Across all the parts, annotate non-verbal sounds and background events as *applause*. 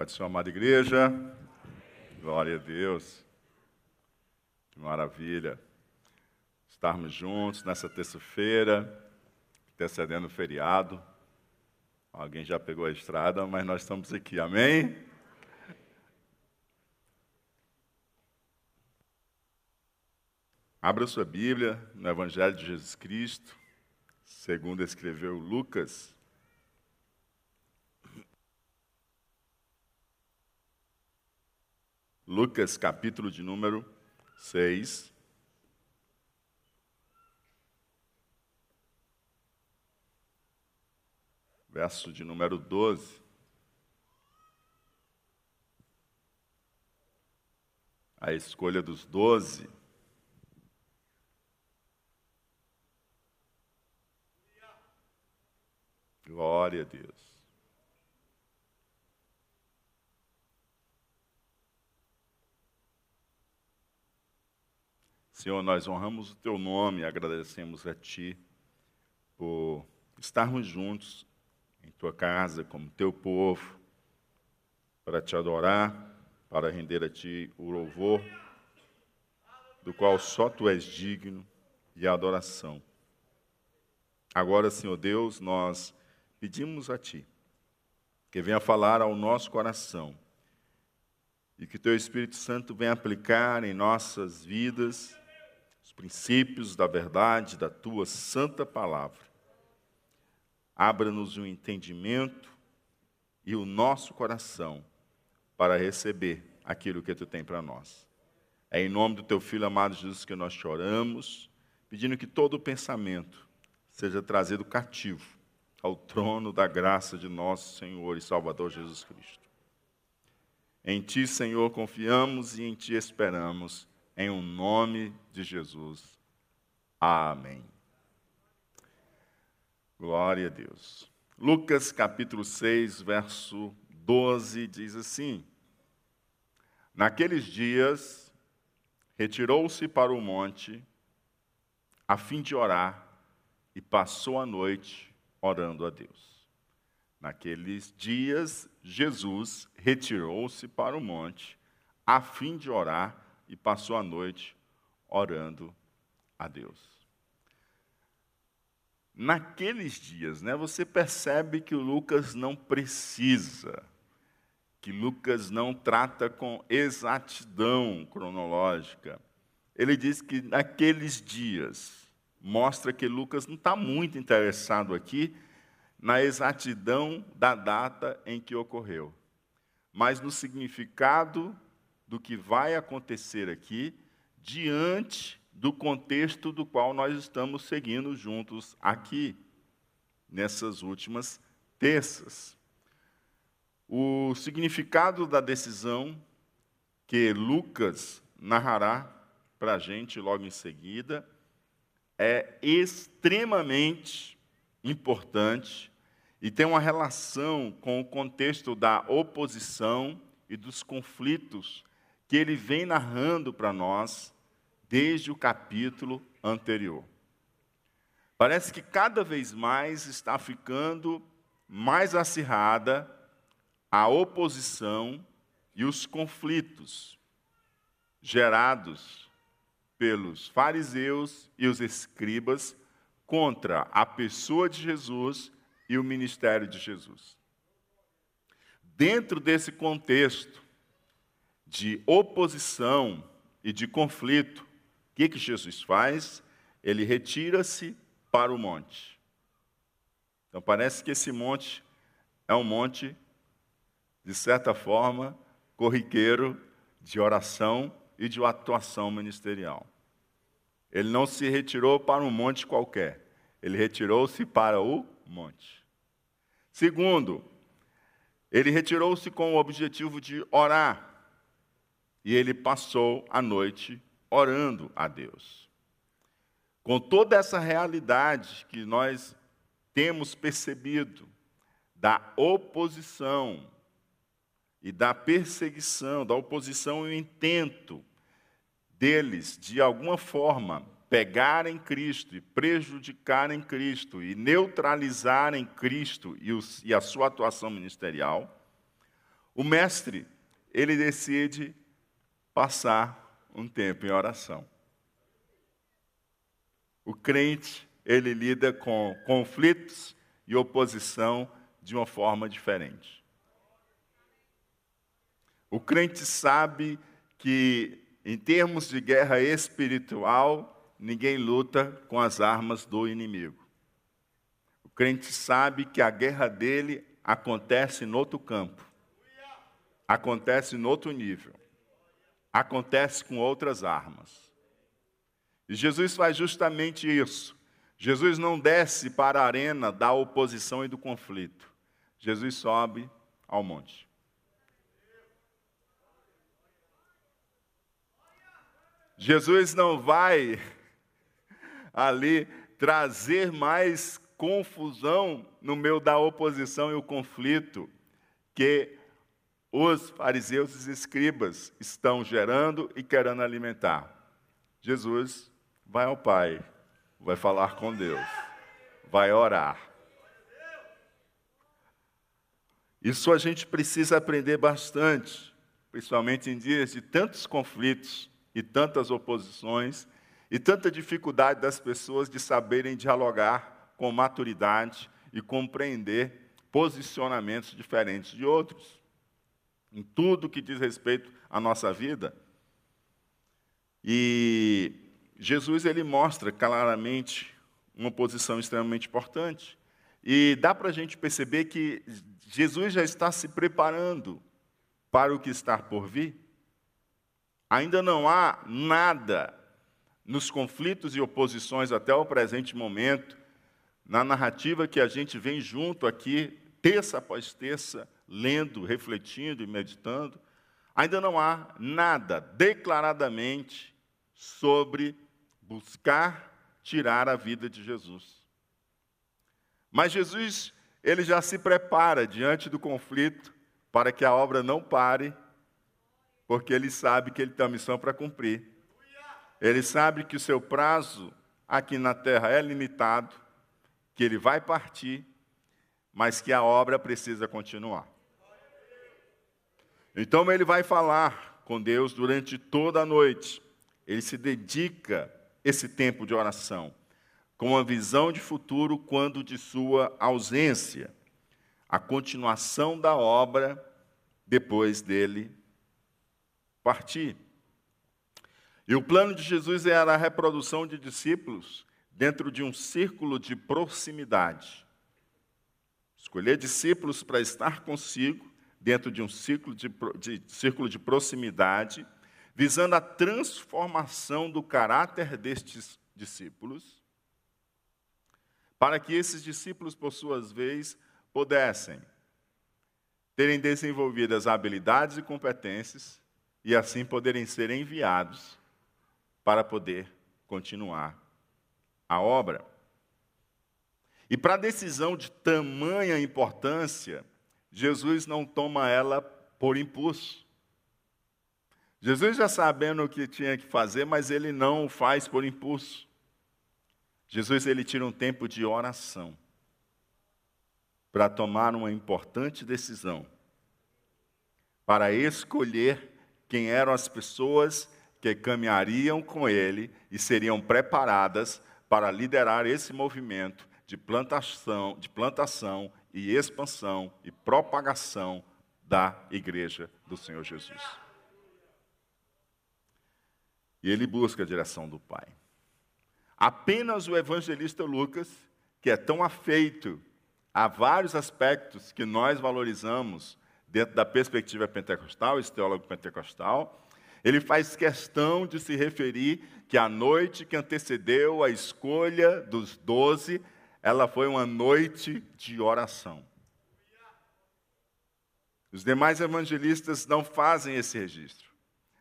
Pode ser amada igreja. Glória a Deus. Que maravilha. Estarmos juntos nessa terça-feira, antecedendo o feriado. Alguém já pegou a estrada, mas nós estamos aqui. Amém? Abra sua Bíblia no Evangelho de Jesus Cristo, segundo escreveu Lucas. Lucas, capítulo de número 6. Verso de número 12. A escolha dos doze. Glória a Deus. Senhor, nós honramos o teu nome agradecemos a ti por estarmos juntos em tua casa, como teu povo, para te adorar, para render a ti o louvor, do qual só tu és digno, e a adoração. Agora, Senhor Deus, nós pedimos a ti que venha falar ao nosso coração e que teu Espírito Santo venha aplicar em nossas vidas princípios da verdade da tua santa palavra. Abra-nos o um entendimento e o nosso coração para receber aquilo que tu tem para nós. É em nome do teu filho amado Jesus que nós choramos, pedindo que todo o pensamento seja trazido cativo ao trono da graça de nosso Senhor e Salvador Jesus Cristo. Em ti, Senhor, confiamos e em ti esperamos em o um nome de Jesus. Amém. Glória a Deus. Lucas capítulo 6, verso 12 diz assim: Naqueles dias, retirou-se para o monte a fim de orar e passou a noite orando a Deus. Naqueles dias, Jesus retirou-se para o monte a fim de orar e passou a noite orando a Deus. Naqueles dias, né, você percebe que Lucas não precisa, que Lucas não trata com exatidão cronológica. Ele diz que naqueles dias, mostra que Lucas não está muito interessado aqui na exatidão da data em que ocorreu, mas no significado do que vai acontecer aqui diante do contexto do qual nós estamos seguindo juntos aqui, nessas últimas terças. O significado da decisão que Lucas narrará para a gente logo em seguida é extremamente importante e tem uma relação com o contexto da oposição e dos conflitos que ele vem narrando para nós desde o capítulo anterior. Parece que cada vez mais está ficando mais acirrada a oposição e os conflitos gerados pelos fariseus e os escribas contra a pessoa de Jesus e o ministério de Jesus. Dentro desse contexto, de oposição e de conflito, o que, que Jesus faz? Ele retira-se para o monte. Então parece que esse monte é um monte, de certa forma, corriqueiro de oração e de atuação ministerial. Ele não se retirou para um monte qualquer, ele retirou-se para o monte. Segundo, ele retirou-se com o objetivo de orar. E ele passou a noite orando a Deus. Com toda essa realidade que nós temos percebido da oposição e da perseguição, da oposição e o intento deles, de alguma forma, pegarem Cristo e prejudicarem Cristo e neutralizarem Cristo e, os, e a sua atuação ministerial, o mestre, ele decide passar um tempo em oração. O crente, ele lida com conflitos e oposição de uma forma diferente. O crente sabe que, em termos de guerra espiritual, ninguém luta com as armas do inimigo. O crente sabe que a guerra dele acontece em outro campo, acontece em outro nível, acontece com outras armas. E Jesus faz justamente isso. Jesus não desce para a arena da oposição e do conflito. Jesus sobe ao monte. Jesus não vai *laughs* ali trazer mais confusão no meio da oposição e o conflito que os fariseus e escribas estão gerando e querendo alimentar. Jesus vai ao Pai, vai falar com Deus, vai orar. Isso a gente precisa aprender bastante, principalmente em dias de tantos conflitos e tantas oposições e tanta dificuldade das pessoas de saberem dialogar com maturidade e compreender posicionamentos diferentes de outros. Em tudo que diz respeito à nossa vida. E Jesus ele mostra claramente uma posição extremamente importante. E dá para a gente perceber que Jesus já está se preparando para o que está por vir. Ainda não há nada nos conflitos e oposições até o presente momento na narrativa que a gente vem junto aqui, terça após terça, lendo, refletindo e meditando, ainda não há nada declaradamente sobre buscar tirar a vida de Jesus. Mas Jesus, ele já se prepara diante do conflito para que a obra não pare, porque ele sabe que ele tem uma missão para cumprir. Ele sabe que o seu prazo aqui na terra é limitado que ele vai partir, mas que a obra precisa continuar. Então ele vai falar com Deus durante toda a noite. Ele se dedica esse tempo de oração com uma visão de futuro quando de sua ausência, a continuação da obra depois dele partir. E o plano de Jesus era a reprodução de discípulos dentro de um círculo de proximidade. Escolher discípulos para estar consigo dentro de um círculo de, de, círculo de proximidade, visando a transformação do caráter destes discípulos, para que esses discípulos, por suas vezes, pudessem terem desenvolvidas habilidades e competências e assim poderem ser enviados para poder continuar a obra. E para a decisão de tamanha importância, Jesus não toma ela por impulso. Jesus já sabendo o que tinha que fazer, mas ele não o faz por impulso. Jesus ele tira um tempo de oração para tomar uma importante decisão, para escolher quem eram as pessoas que caminhariam com ele e seriam preparadas para liderar esse movimento de plantação, de plantação e expansão e propagação da igreja do Senhor Jesus. E ele busca a direção do Pai. Apenas o evangelista Lucas, que é tão afeito a vários aspectos que nós valorizamos dentro da perspectiva pentecostal, esse teólogo pentecostal, ele faz questão de se referir que a noite que antecedeu a escolha dos doze, ela foi uma noite de oração. Os demais evangelistas não fazem esse registro.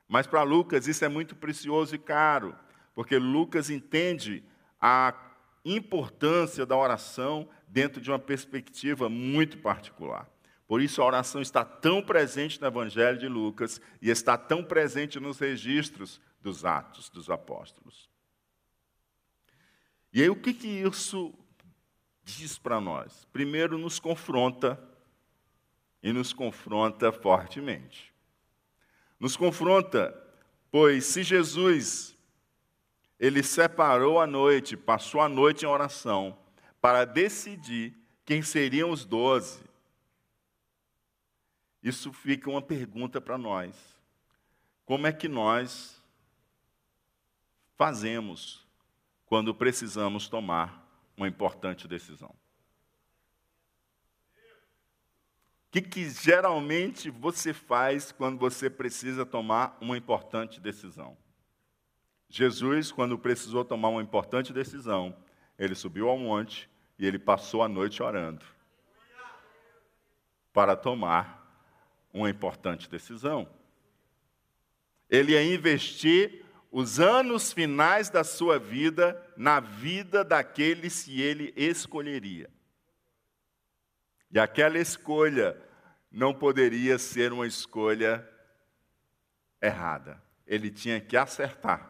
Mas para Lucas isso é muito precioso e caro, porque Lucas entende a importância da oração dentro de uma perspectiva muito particular. Por isso a oração está tão presente no Evangelho de Lucas e está tão presente nos registros dos Atos dos Apóstolos. E aí o que, que isso diz para nós? Primeiro, nos confronta e nos confronta fortemente. Nos confronta, pois se Jesus ele separou a noite, passou a noite em oração para decidir quem seriam os doze. Isso fica uma pergunta para nós. Como é que nós fazemos quando precisamos tomar uma importante decisão? O que, que geralmente você faz quando você precisa tomar uma importante decisão? Jesus, quando precisou tomar uma importante decisão, ele subiu ao monte e ele passou a noite orando para tomar uma importante decisão. Ele ia investir os anos finais da sua vida na vida daqueles que ele escolheria. E aquela escolha não poderia ser uma escolha errada. Ele tinha que acertar,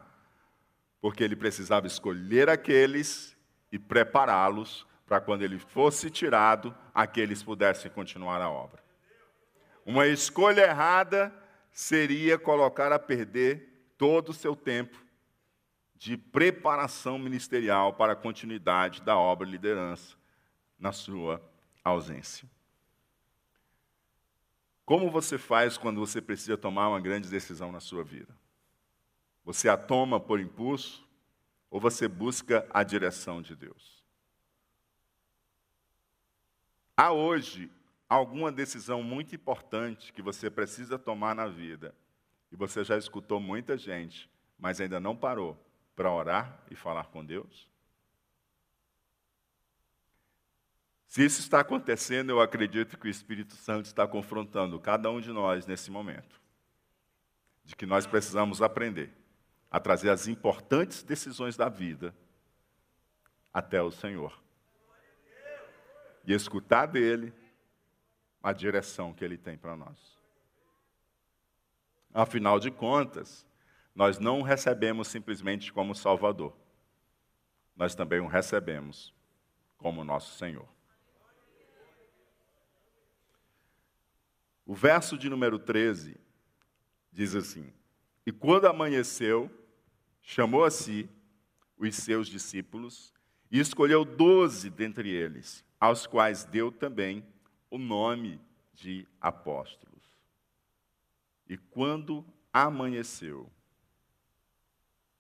porque ele precisava escolher aqueles e prepará-los para quando ele fosse tirado, aqueles pudessem continuar a obra. Uma escolha errada seria colocar a perder todo o seu tempo de preparação ministerial para a continuidade da obra liderança na sua ausência. Como você faz quando você precisa tomar uma grande decisão na sua vida? Você a toma por impulso ou você busca a direção de Deus? Há hoje alguma decisão muito importante que você precisa tomar na vida e você já escutou muita gente, mas ainda não parou para orar e falar com Deus? Se isso está acontecendo, eu acredito que o Espírito Santo está confrontando cada um de nós nesse momento. De que nós precisamos aprender a trazer as importantes decisões da vida até o Senhor. E escutar dele a direção que ele tem para nós. Afinal de contas, nós não o recebemos simplesmente como Salvador. Nós também o recebemos como nosso Senhor. O verso de número 13 diz assim: E quando amanheceu, chamou a si os seus discípulos e escolheu doze dentre eles, aos quais deu também o nome de apóstolos. E quando amanheceu,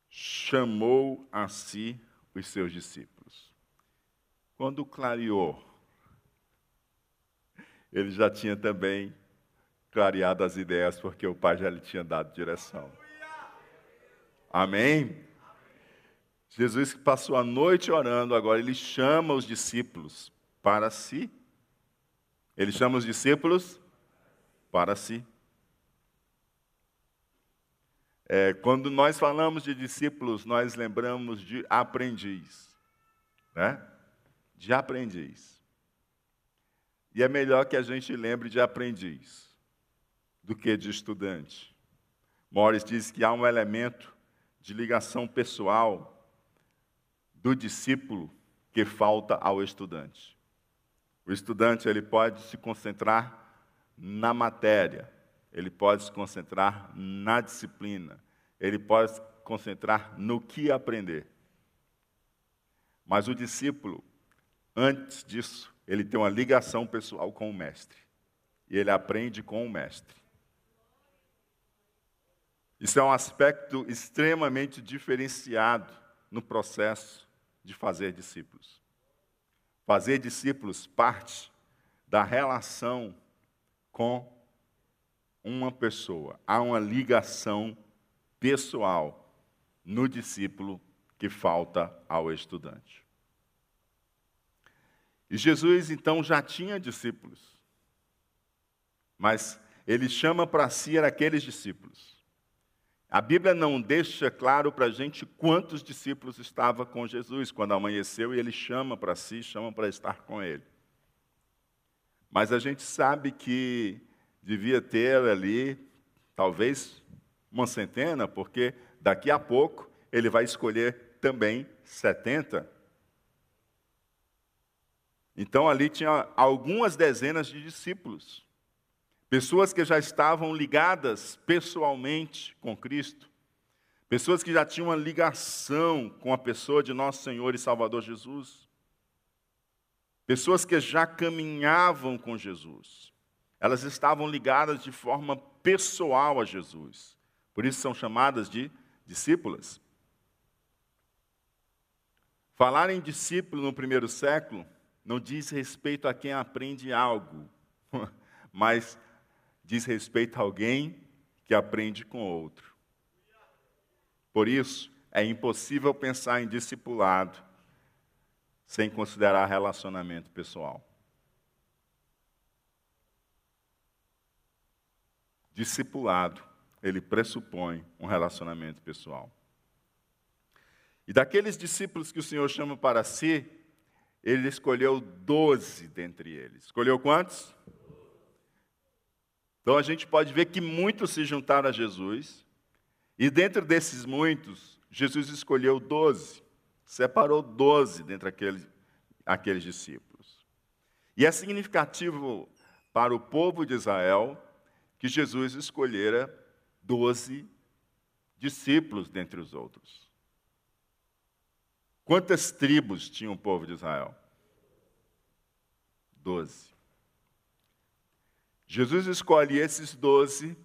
chamou a si os seus discípulos. Quando clareou, ele já tinha também clareado as ideias, porque o Pai já lhe tinha dado direção. Amém? Jesus que passou a noite orando, agora ele chama os discípulos para si. Ele chama os discípulos para si. É, quando nós falamos de discípulos, nós lembramos de aprendiz, né? De aprendiz. E é melhor que a gente lembre de aprendiz do que de estudante. Morris diz que há um elemento de ligação pessoal do discípulo que falta ao estudante. O estudante ele pode se concentrar na matéria, ele pode se concentrar na disciplina, ele pode se concentrar no que aprender. Mas o discípulo, antes disso, ele tem uma ligação pessoal com o mestre. E ele aprende com o mestre. Isso é um aspecto extremamente diferenciado no processo de fazer discípulos. Fazer discípulos parte da relação com uma pessoa. Há uma ligação pessoal no discípulo que falta ao estudante. E Jesus então já tinha discípulos, mas ele chama para si aqueles discípulos a Bíblia não deixa claro para a gente quantos discípulos estavam com Jesus quando amanheceu e ele chama para si, chama para estar com ele. Mas a gente sabe que devia ter ali, talvez, uma centena, porque daqui a pouco ele vai escolher também 70. Então ali tinha algumas dezenas de discípulos. Pessoas que já estavam ligadas pessoalmente com Cristo, pessoas que já tinham uma ligação com a pessoa de nosso Senhor e Salvador Jesus, pessoas que já caminhavam com Jesus, elas estavam ligadas de forma pessoal a Jesus, por isso são chamadas de discípulas. Falar em discípulo no primeiro século não diz respeito a quem aprende algo, *laughs* mas diz respeito a alguém que aprende com outro. Por isso, é impossível pensar em discipulado sem considerar relacionamento pessoal. Discipulado, ele pressupõe um relacionamento pessoal. E daqueles discípulos que o Senhor chama para si, ele escolheu doze dentre eles. Escolheu quantos? Então a gente pode ver que muitos se juntaram a Jesus, e dentro desses muitos, Jesus escolheu doze, separou doze dentre aqueles, aqueles discípulos. E é significativo para o povo de Israel que Jesus escolhera doze discípulos dentre os outros. Quantas tribos tinha o povo de Israel? Doze. Jesus escolhe esses doze,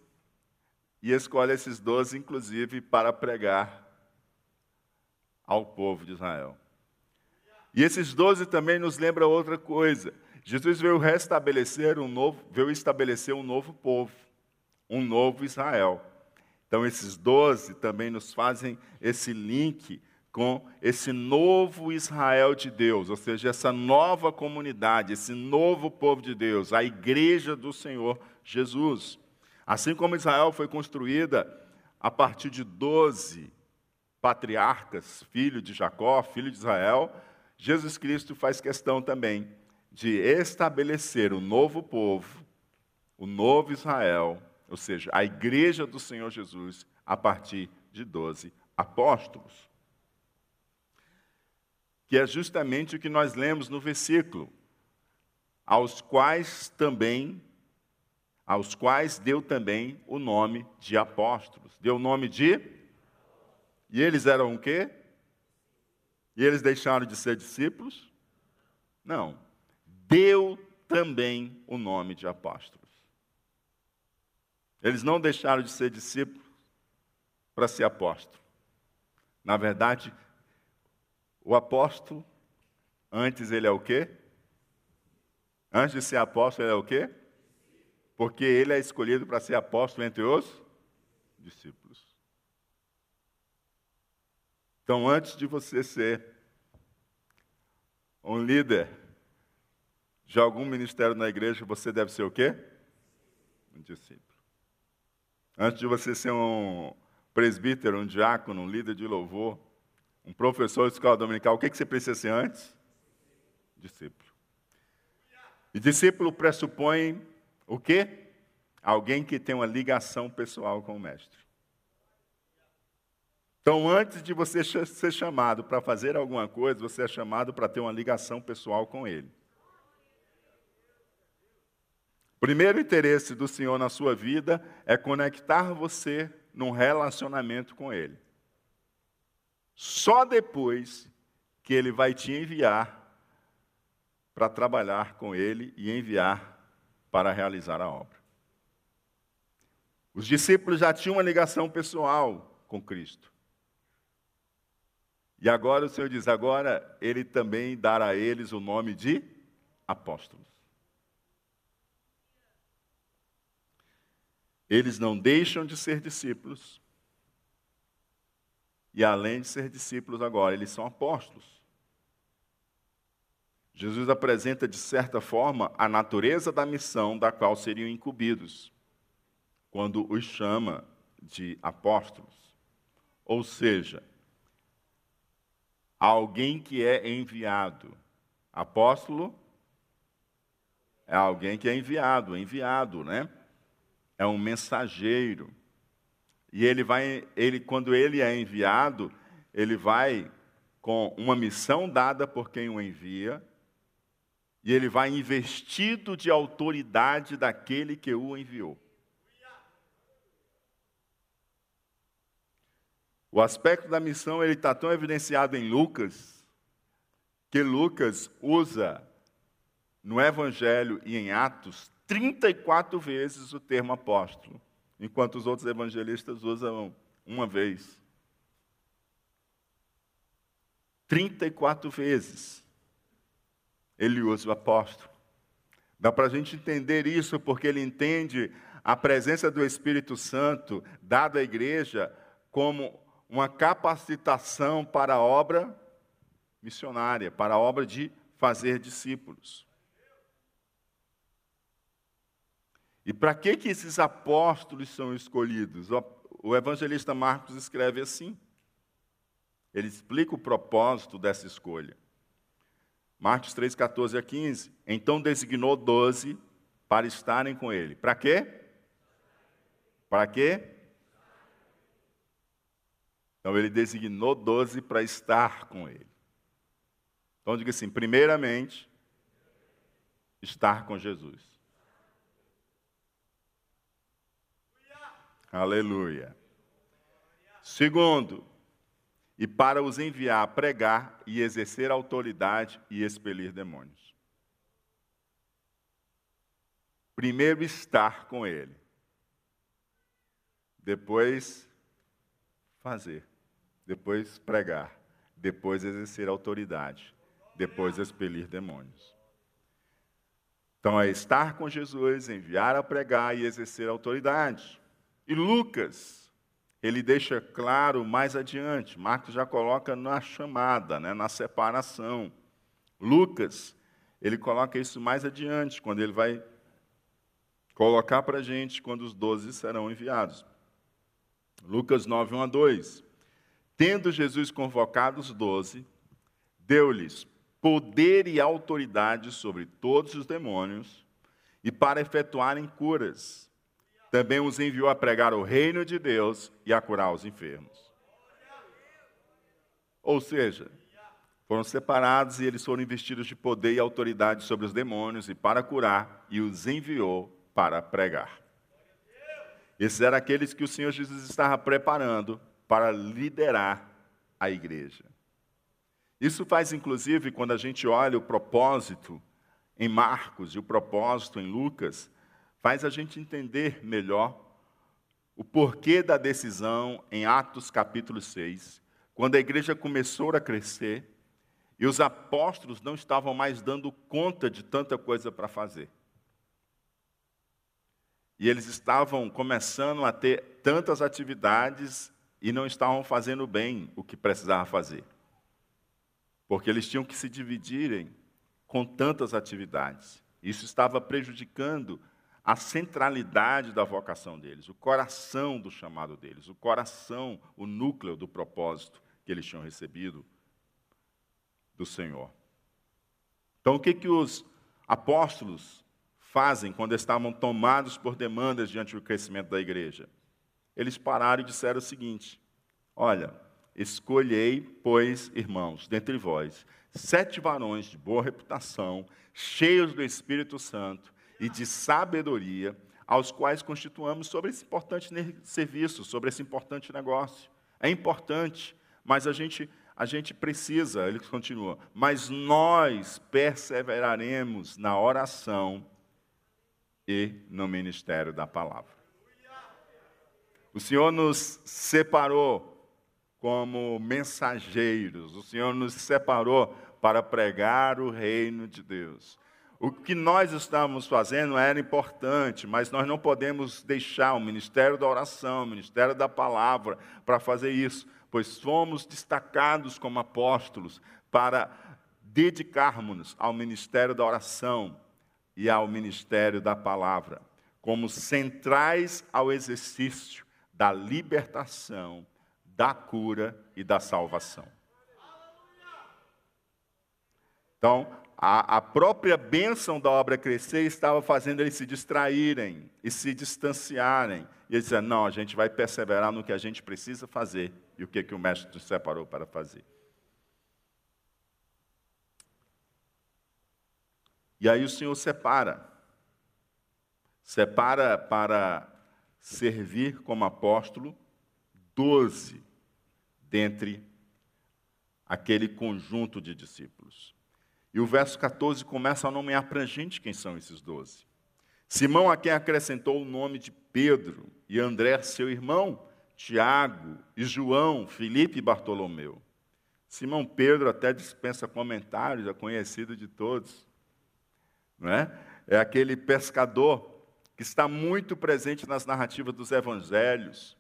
e escolhe esses doze, inclusive, para pregar ao povo de Israel. E esses doze também nos lembram outra coisa. Jesus veio restabelecer um novo, veio estabelecer um novo povo, um novo Israel. Então, esses doze também nos fazem esse link com esse novo Israel de Deus, ou seja, essa nova comunidade, esse novo povo de Deus, a igreja do Senhor Jesus. Assim como Israel foi construída a partir de doze patriarcas, filho de Jacó, filho de Israel, Jesus Cristo faz questão também de estabelecer o novo povo, o novo Israel, ou seja, a igreja do Senhor Jesus, a partir de doze apóstolos que é justamente o que nós lemos no versículo, aos quais também, aos quais deu também o nome de apóstolos. Deu o nome de E eles eram o quê? E eles deixaram de ser discípulos? Não. Deu também o nome de apóstolos. Eles não deixaram de ser discípulos para ser apóstolo. Na verdade, o apóstolo, antes ele é o quê? Antes de ser apóstolo, ele é o quê? Porque ele é escolhido para ser apóstolo entre os discípulos. Então, antes de você ser um líder de algum ministério na igreja, você deve ser o quê? Um discípulo. Antes de você ser um presbítero, um diácono, um líder de louvor, um professor de escola dominical, o que, que você precisa ser antes? Discípulo. E discípulo pressupõe o quê? Alguém que tem uma ligação pessoal com o mestre. Então, antes de você ser chamado para fazer alguma coisa, você é chamado para ter uma ligação pessoal com ele. O primeiro interesse do Senhor na sua vida é conectar você num relacionamento com ele. Só depois que ele vai te enviar para trabalhar com ele e enviar para realizar a obra. Os discípulos já tinham uma ligação pessoal com Cristo. E agora o Senhor diz: agora ele também dará a eles o nome de apóstolos. Eles não deixam de ser discípulos, e além de ser discípulos agora, eles são apóstolos. Jesus apresenta, de certa forma, a natureza da missão da qual seriam incumbidos, quando os chama de apóstolos. Ou seja, alguém que é enviado. Apóstolo é alguém que é enviado, enviado, né? É um mensageiro. E ele vai, ele, quando ele é enviado, ele vai com uma missão dada por quem o envia, e ele vai investido de autoridade daquele que o enviou. O aspecto da missão ele está tão evidenciado em Lucas que Lucas usa no Evangelho e em Atos 34 vezes o termo apóstolo, enquanto os outros evangelistas usam uma vez. 34 vezes ele usa o apóstolo. Dá para a gente entender isso porque ele entende a presença do Espírito Santo dada à igreja como uma capacitação para a obra missionária, para a obra de fazer discípulos. E para que, que esses apóstolos são escolhidos? O evangelista Marcos escreve assim. Ele explica o propósito dessa escolha. Marcos 3, 14 a 15. Então designou doze para estarem com ele. Para quê? Para quê? Então ele designou doze para estar com ele. Então diga assim: primeiramente, estar com Jesus. Aleluia. Segundo, e para os enviar a pregar e exercer autoridade e expelir demônios. Primeiro estar com ele. Depois fazer. Depois pregar. Depois exercer autoridade. Depois expelir demônios. Então é estar com Jesus, enviar a pregar e exercer autoridade. E Lucas ele deixa claro mais adiante. Marcos já coloca na chamada, né, na separação. Lucas, ele coloca isso mais adiante, quando ele vai colocar para a gente quando os doze serão enviados. Lucas 9, 1 a 2. Tendo Jesus convocado os doze, deu-lhes poder e autoridade sobre todos os demônios e para efetuarem curas também os enviou a pregar o reino de Deus e a curar os enfermos. Ou seja, foram separados e eles foram investidos de poder e autoridade sobre os demônios e para curar, e os enviou para pregar. Esses eram aqueles que o Senhor Jesus estava preparando para liderar a igreja. Isso faz, inclusive, quando a gente olha o propósito em Marcos e o propósito em Lucas, faz a gente entender melhor o porquê da decisão em Atos capítulo 6, quando a igreja começou a crescer e os apóstolos não estavam mais dando conta de tanta coisa para fazer. E eles estavam começando a ter tantas atividades e não estavam fazendo bem o que precisava fazer. Porque eles tinham que se dividirem com tantas atividades. Isso estava prejudicando a centralidade da vocação deles, o coração do chamado deles, o coração, o núcleo do propósito que eles tinham recebido do Senhor. Então, o que, que os apóstolos fazem quando estavam tomados por demandas diante do crescimento da igreja? Eles pararam e disseram o seguinte: Olha, escolhei, pois, irmãos, dentre vós, sete varões de boa reputação, cheios do Espírito Santo e de sabedoria, aos quais constituamos sobre esse importante serviço, sobre esse importante negócio. É importante, mas a gente, a gente precisa, ele continua, mas nós perseveraremos na oração e no ministério da palavra. O Senhor nos separou como mensageiros, o Senhor nos separou para pregar o reino de Deus. O que nós estamos fazendo era importante, mas nós não podemos deixar o ministério da oração, o ministério da palavra para fazer isso, pois fomos destacados como apóstolos para dedicarmos-nos ao ministério da oração e ao ministério da palavra, como centrais ao exercício da libertação, da cura e da salvação. Então, a, a própria bênção da obra crescer estava fazendo eles se distraírem e se distanciarem. E eles diziam, não, a gente vai perseverar no que a gente precisa fazer e o que, que o mestre nos separou para fazer. E aí o Senhor separa. Separa para servir como apóstolo doze dentre aquele conjunto de discípulos. E o verso 14 começa a nomear para a gente quem são esses doze. Simão, a quem acrescentou o nome de Pedro, e André, seu irmão, Tiago e João, Felipe e Bartolomeu. Simão Pedro até dispensa comentários, é conhecido de todos. Não é? é aquele pescador que está muito presente nas narrativas dos evangelhos,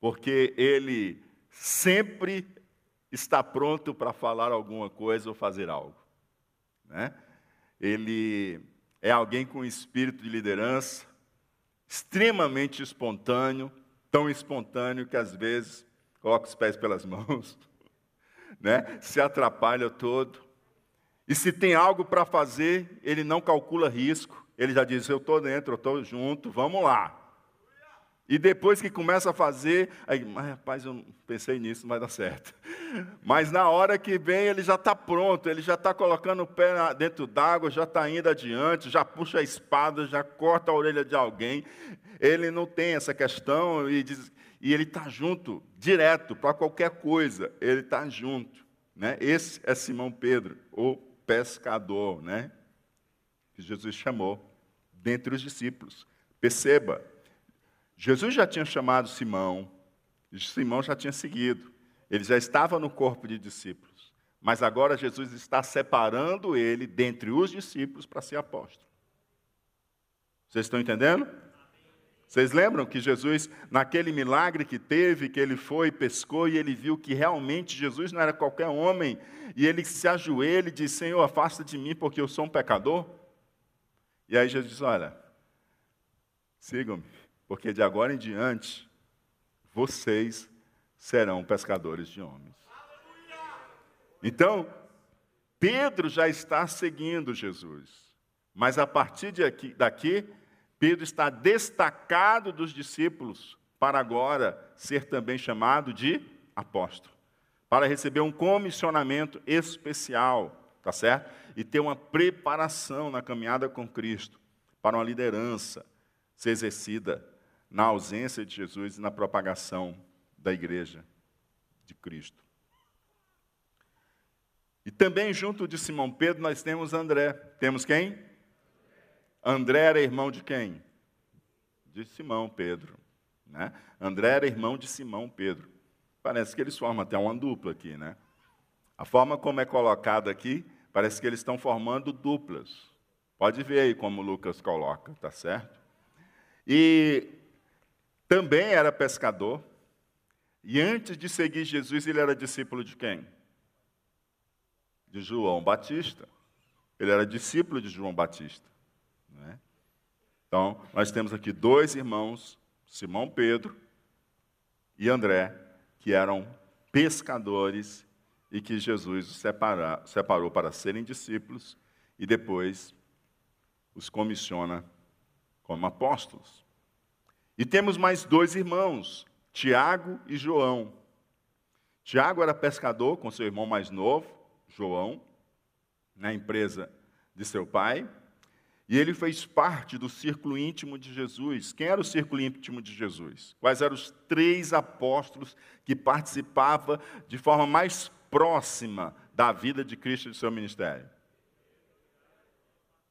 porque ele sempre está pronto para falar alguma coisa ou fazer algo. Né? Ele é alguém com espírito de liderança, extremamente espontâneo, tão espontâneo que às vezes coloca os pés pelas *laughs* mãos, né? se atrapalha todo. E se tem algo para fazer, ele não calcula risco, ele já diz: Eu estou dentro, eu estou junto, vamos lá. E depois que começa a fazer, aí, mas rapaz, eu pensei nisso, não vai dar certo. Mas na hora que vem, ele já está pronto, ele já está colocando o pé dentro d'água, já está indo adiante, já puxa a espada, já corta a orelha de alguém. Ele não tem essa questão e, diz, e ele está junto, direto, para qualquer coisa, ele está junto. Né? Esse é Simão Pedro, o pescador, né? que Jesus chamou dentre os discípulos. Perceba, Jesus já tinha chamado Simão, Simão já tinha seguido, ele já estava no corpo de discípulos, mas agora Jesus está separando ele dentre os discípulos para ser apóstolo. Vocês estão entendendo? Vocês lembram que Jesus, naquele milagre que teve, que ele foi, pescou e ele viu que realmente Jesus não era qualquer homem, e ele se ajoelha e diz: Senhor, afasta de mim porque eu sou um pecador? E aí Jesus diz: Olha, sigam-me porque de agora em diante vocês serão pescadores de homens. Então, Pedro já está seguindo Jesus, mas a partir de aqui, daqui, Pedro está destacado dos discípulos para agora ser também chamado de apóstolo, para receber um comissionamento especial, tá certo? E ter uma preparação na caminhada com Cristo para uma liderança ser exercida na ausência de Jesus e na propagação da igreja de Cristo. E também junto de Simão Pedro nós temos André. Temos quem? André era irmão de quem? De Simão Pedro. Né? André era irmão de Simão Pedro. Parece que eles formam até uma dupla aqui, né? A forma como é colocado aqui, parece que eles estão formando duplas. Pode ver aí como Lucas coloca, tá certo? E também era pescador, e antes de seguir Jesus, ele era discípulo de quem? De João Batista. Ele era discípulo de João Batista. É? Então, nós temos aqui dois irmãos, Simão Pedro e André, que eram pescadores e que Jesus os separou para serem discípulos e depois os comissiona como apóstolos. E temos mais dois irmãos, Tiago e João. Tiago era pescador com seu irmão mais novo, João, na empresa de seu pai, e ele fez parte do círculo íntimo de Jesus. Quem era o círculo íntimo de Jesus? Quais eram os três apóstolos que participavam de forma mais próxima da vida de Cristo e do seu ministério?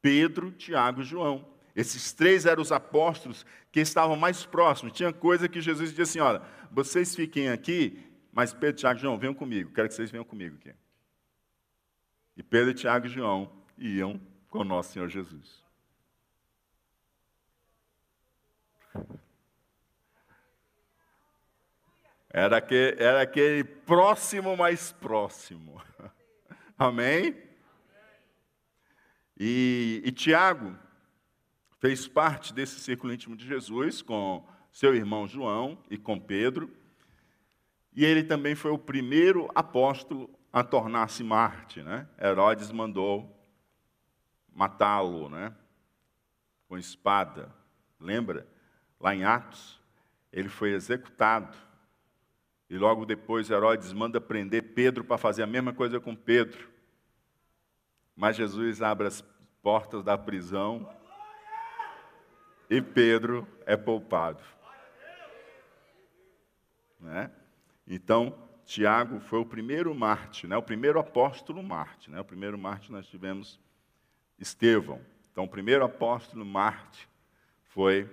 Pedro, Tiago e João. Esses três eram os apóstolos que estavam mais próximos. Tinha coisa que Jesus dizia assim: olha, vocês fiquem aqui, mas Pedro, Tiago e João, venham comigo, quero que vocês venham comigo aqui. E Pedro, Tiago e João iam com o nosso Senhor Jesus. Era aquele, era aquele próximo mais próximo. *laughs* Amém? E, e Tiago, fez parte desse círculo íntimo de Jesus com seu irmão João e com Pedro. E ele também foi o primeiro apóstolo a tornar-se Marte. Né? Herodes mandou matá-lo né? com espada. Lembra? Lá em Atos, ele foi executado. E logo depois Herodes manda prender Pedro para fazer a mesma coisa com Pedro. Mas Jesus abre as portas da prisão e Pedro é poupado. Né? Então, Tiago foi o primeiro Marte, né? o primeiro apóstolo Marte. Né? O primeiro Marte nós tivemos Estevão. Então, o primeiro apóstolo Marte foi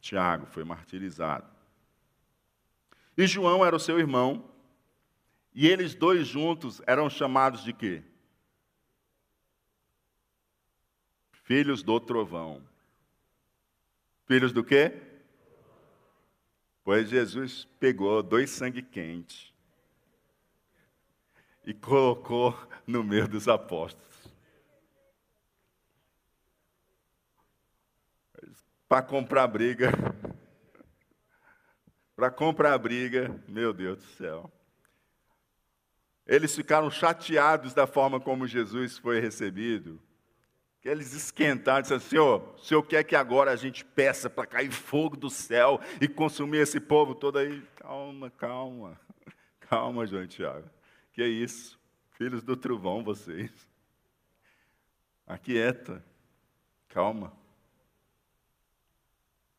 Tiago, foi martirizado. E João era o seu irmão, e eles dois juntos eram chamados de quê? Filhos do trovão. Filhos do quê? Pois Jesus pegou dois sangue quentes e colocou no meio dos apóstolos. Para comprar briga. Para comprar briga, meu Deus do céu. Eles ficaram chateados da forma como Jesus foi recebido. Que eles esquentaram, disseram, Senhor, o Senhor quer que agora a gente peça para cair fogo do céu e consumir esse povo todo aí? Calma, calma, *laughs* calma, João Tiago. Que é isso? Filhos do trovão, vocês. Aquieta, calma.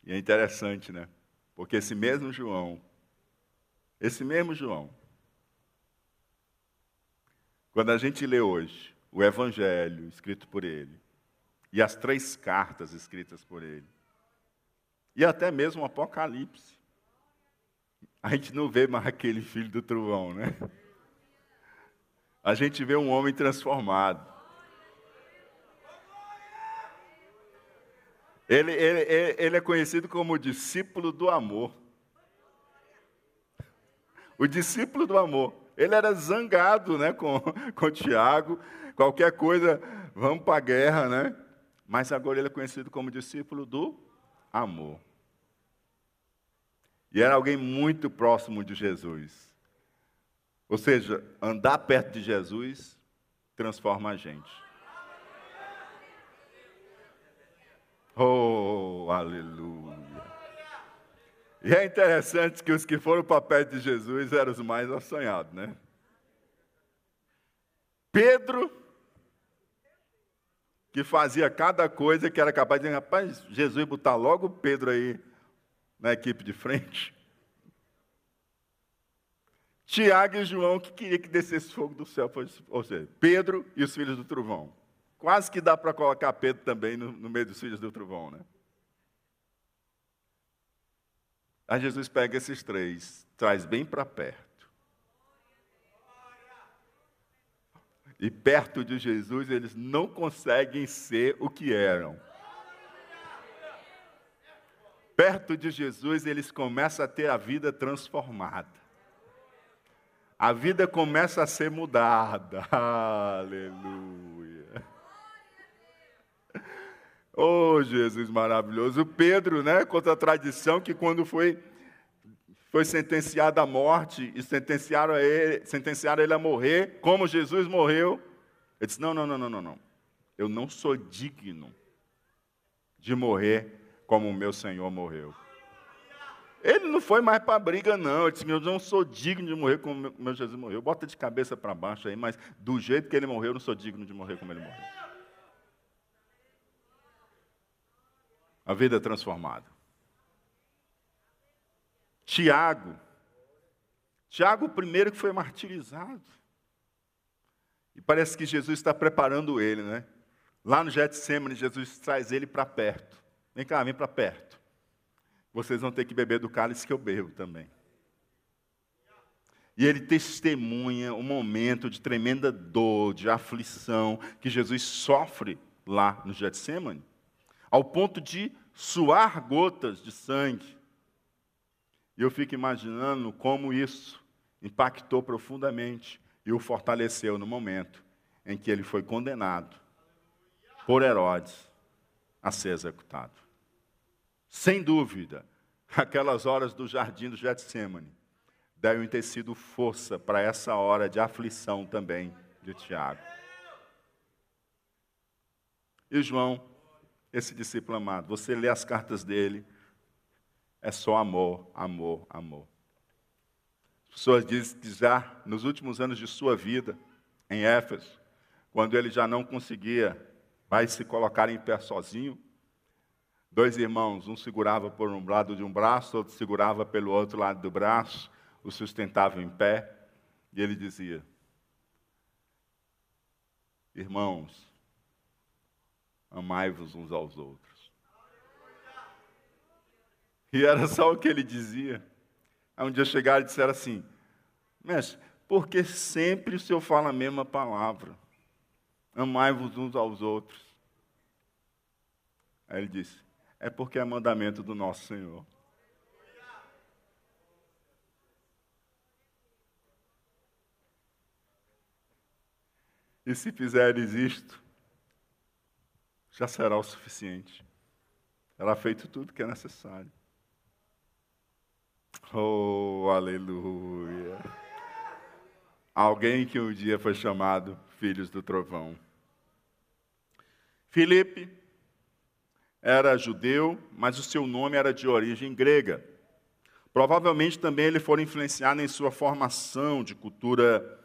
E é interessante, né? Porque esse mesmo João, esse mesmo João, quando a gente lê hoje o Evangelho escrito por ele, e as três cartas escritas por ele, e até mesmo o Apocalipse, a gente não vê mais aquele filho do trovão, né? A gente vê um homem transformado. Ele, ele, ele é conhecido como o discípulo do amor. O discípulo do amor. Ele era zangado né, com, *laughs* com Tiago, qualquer coisa, vamos para a guerra, né? Mas agora ele é conhecido como discípulo do amor. E era alguém muito próximo de Jesus. Ou seja, andar perto de Jesus transforma a gente. Oh, aleluia. E é interessante que os que foram para perto de Jesus eram os mais assanhados, né? Pedro, que fazia cada coisa que era capaz de dizer, rapaz, Jesus botar logo Pedro aí na equipe de frente. Tiago e João, que queria que descesse fogo do céu, ou seja, Pedro e os filhos do trovão. Quase que dá para colocar Pedro também no, no meio dos filhos do trovão, né? Aí Jesus pega esses três, traz bem para perto. E perto de Jesus, eles não conseguem ser o que eram. Perto de Jesus, eles começam a ter a vida transformada. A vida começa a ser mudada. *laughs* Aleluia. Oh, Jesus maravilhoso. O Pedro, né, contra a tradição, que quando foi, foi sentenciado à morte e sentenciaram, ele, sentenciaram ele a morrer, como Jesus morreu, ele disse: Não, não, não, não, não, não. Eu não sou digno de morrer como o meu Senhor morreu. Ele não foi mais para a briga, não. Ele disse: Eu não sou digno de morrer como o meu Jesus morreu. Bota de cabeça para baixo aí, mas do jeito que ele morreu, eu não sou digno de morrer como ele morreu. a vida transformada. Tiago. Tiago, o primeiro que foi martirizado. E parece que Jesus está preparando ele, né? Lá no Getsemane, Jesus traz ele para perto. Vem cá, vem para perto. Vocês vão ter que beber do cálice que eu bebo também. E ele testemunha um momento de tremenda dor, de aflição que Jesus sofre lá no Getsemane ao ponto de suar gotas de sangue. E eu fico imaginando como isso impactou profundamente e o fortaleceu no momento em que ele foi condenado por Herodes a ser executado. Sem dúvida, aquelas horas do jardim do Getsemane devem ter sido força para essa hora de aflição também de Tiago. E João esse discípulo amado. Você lê as cartas dele, é só amor, amor, amor. As pessoas dizem que já nos últimos anos de sua vida, em Éfeso, quando ele já não conseguia vai se colocar em pé sozinho. Dois irmãos, um segurava por um lado de um braço, outro segurava pelo outro lado do braço, o sustentava em pé, e ele dizia: Irmãos, amai-vos uns aos outros. E era só o que ele dizia. Aí um dia chegaram e disseram assim: Mestre, porque sempre o senhor fala a mesma palavra? Amai-vos uns aos outros. Aí ele disse: É porque é mandamento do nosso Senhor. E se fizeres isto, já será o suficiente. Será feito tudo que é necessário. Oh, aleluia. Alguém que um dia foi chamado filhos do trovão. Filipe era judeu, mas o seu nome era de origem grega. Provavelmente também ele foi influenciado em sua formação de cultura,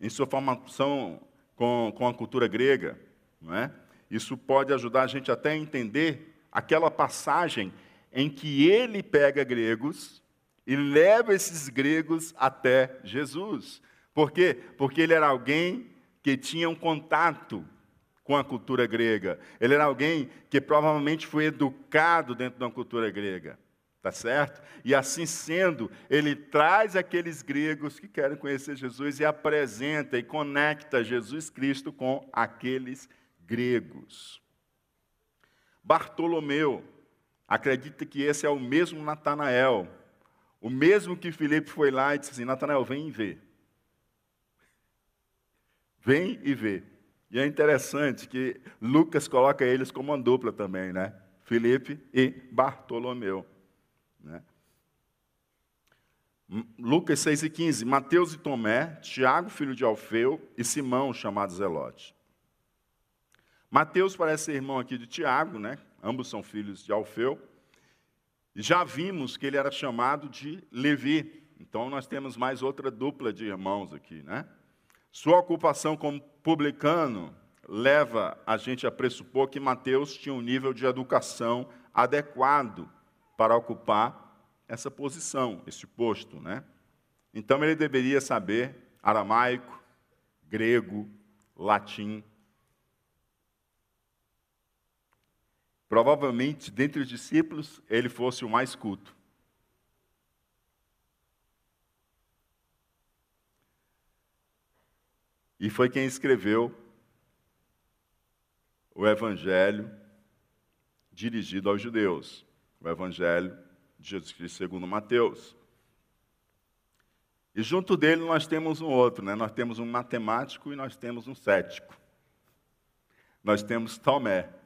em sua formação com, com a cultura grega. Não é? Isso pode ajudar a gente até a entender aquela passagem em que ele pega gregos e leva esses gregos até Jesus. Por quê? Porque ele era alguém que tinha um contato com a cultura grega. Ele era alguém que provavelmente foi educado dentro da cultura grega. Tá certo? E assim sendo, ele traz aqueles gregos que querem conhecer Jesus e apresenta e conecta Jesus Cristo com aqueles gregos. Bartolomeu acredita que esse é o mesmo Natanael, o mesmo que Filipe foi lá e disse assim: Natanael, vem e vê. Vem e vê. E é interessante que Lucas coloca eles como uma dupla também, né? Filipe e Bartolomeu. Né? Lucas 6 e 15, Mateus e Tomé, Tiago, filho de Alfeu, e Simão, chamado Zelote. Mateus parece ser irmão aqui de Tiago, né? Ambos são filhos de Alfeu. Já vimos que ele era chamado de Levi. Então nós temos mais outra dupla de irmãos aqui, né? Sua ocupação como publicano leva a gente a pressupor que Mateus tinha um nível de educação adequado para ocupar essa posição, esse posto, né? Então ele deveria saber aramaico, grego, latim. Provavelmente, dentre os discípulos, ele fosse o mais culto. E foi quem escreveu o Evangelho dirigido aos judeus o Evangelho de Jesus Cristo segundo Mateus. E junto dele nós temos um outro, né? nós temos um matemático e nós temos um cético. Nós temos Tomé,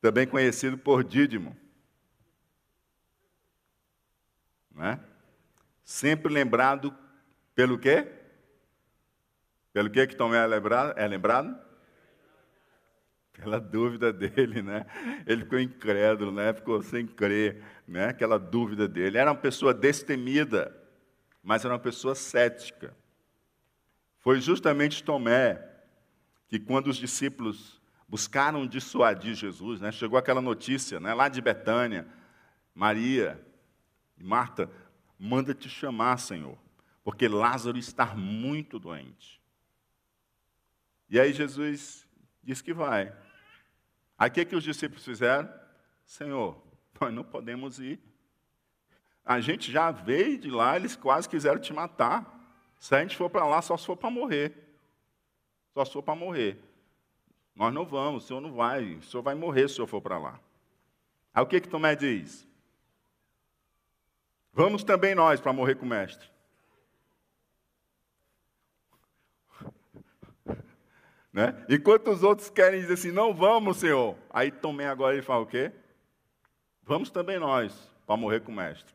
também conhecido por Dídimo. Né? Sempre lembrado pelo quê? Pelo quê que Tomé é lembrado? É lembrado? Aquela dúvida dele, né? Ele ficou incrédulo, né? Ficou sem crer, né? Aquela dúvida dele. Era uma pessoa destemida, mas era uma pessoa cética. Foi justamente Tomé que, quando os discípulos buscaram dissuadir Jesus, né? Chegou aquela notícia, né? Lá de Betânia, Maria e Marta, manda te chamar, Senhor, porque Lázaro está muito doente. E aí Jesus diz que vai. Aí o que, que os discípulos fizeram? Senhor, nós não podemos ir. A gente já veio de lá, eles quase quiseram te matar. Se a gente for para lá, só se for para morrer. Só se for para morrer. Nós não vamos, o senhor não vai, o senhor vai morrer se o senhor for para lá. Aí o que, que Tomé diz? Vamos também nós para morrer com o mestre. *laughs* Né? Enquanto os outros querem dizer assim, não vamos, Senhor. Aí Tomé agora ele fala o quê? Vamos também nós, para morrer com o mestre.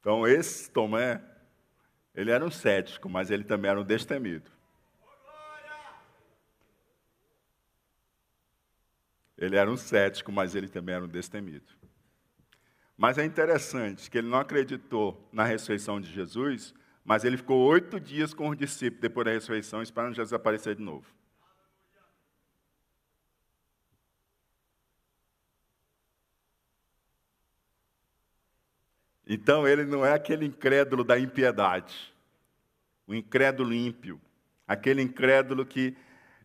Então esse Tomé, ele era um cético, mas ele também era um destemido. Ele era um cético, mas ele também era um destemido. Mas é interessante que ele não acreditou na ressurreição de Jesus, mas ele ficou oito dias com os discípulos depois da ressurreição, esperando Jesus aparecer de novo. Então ele não é aquele incrédulo da impiedade, o incrédulo ímpio, aquele incrédulo que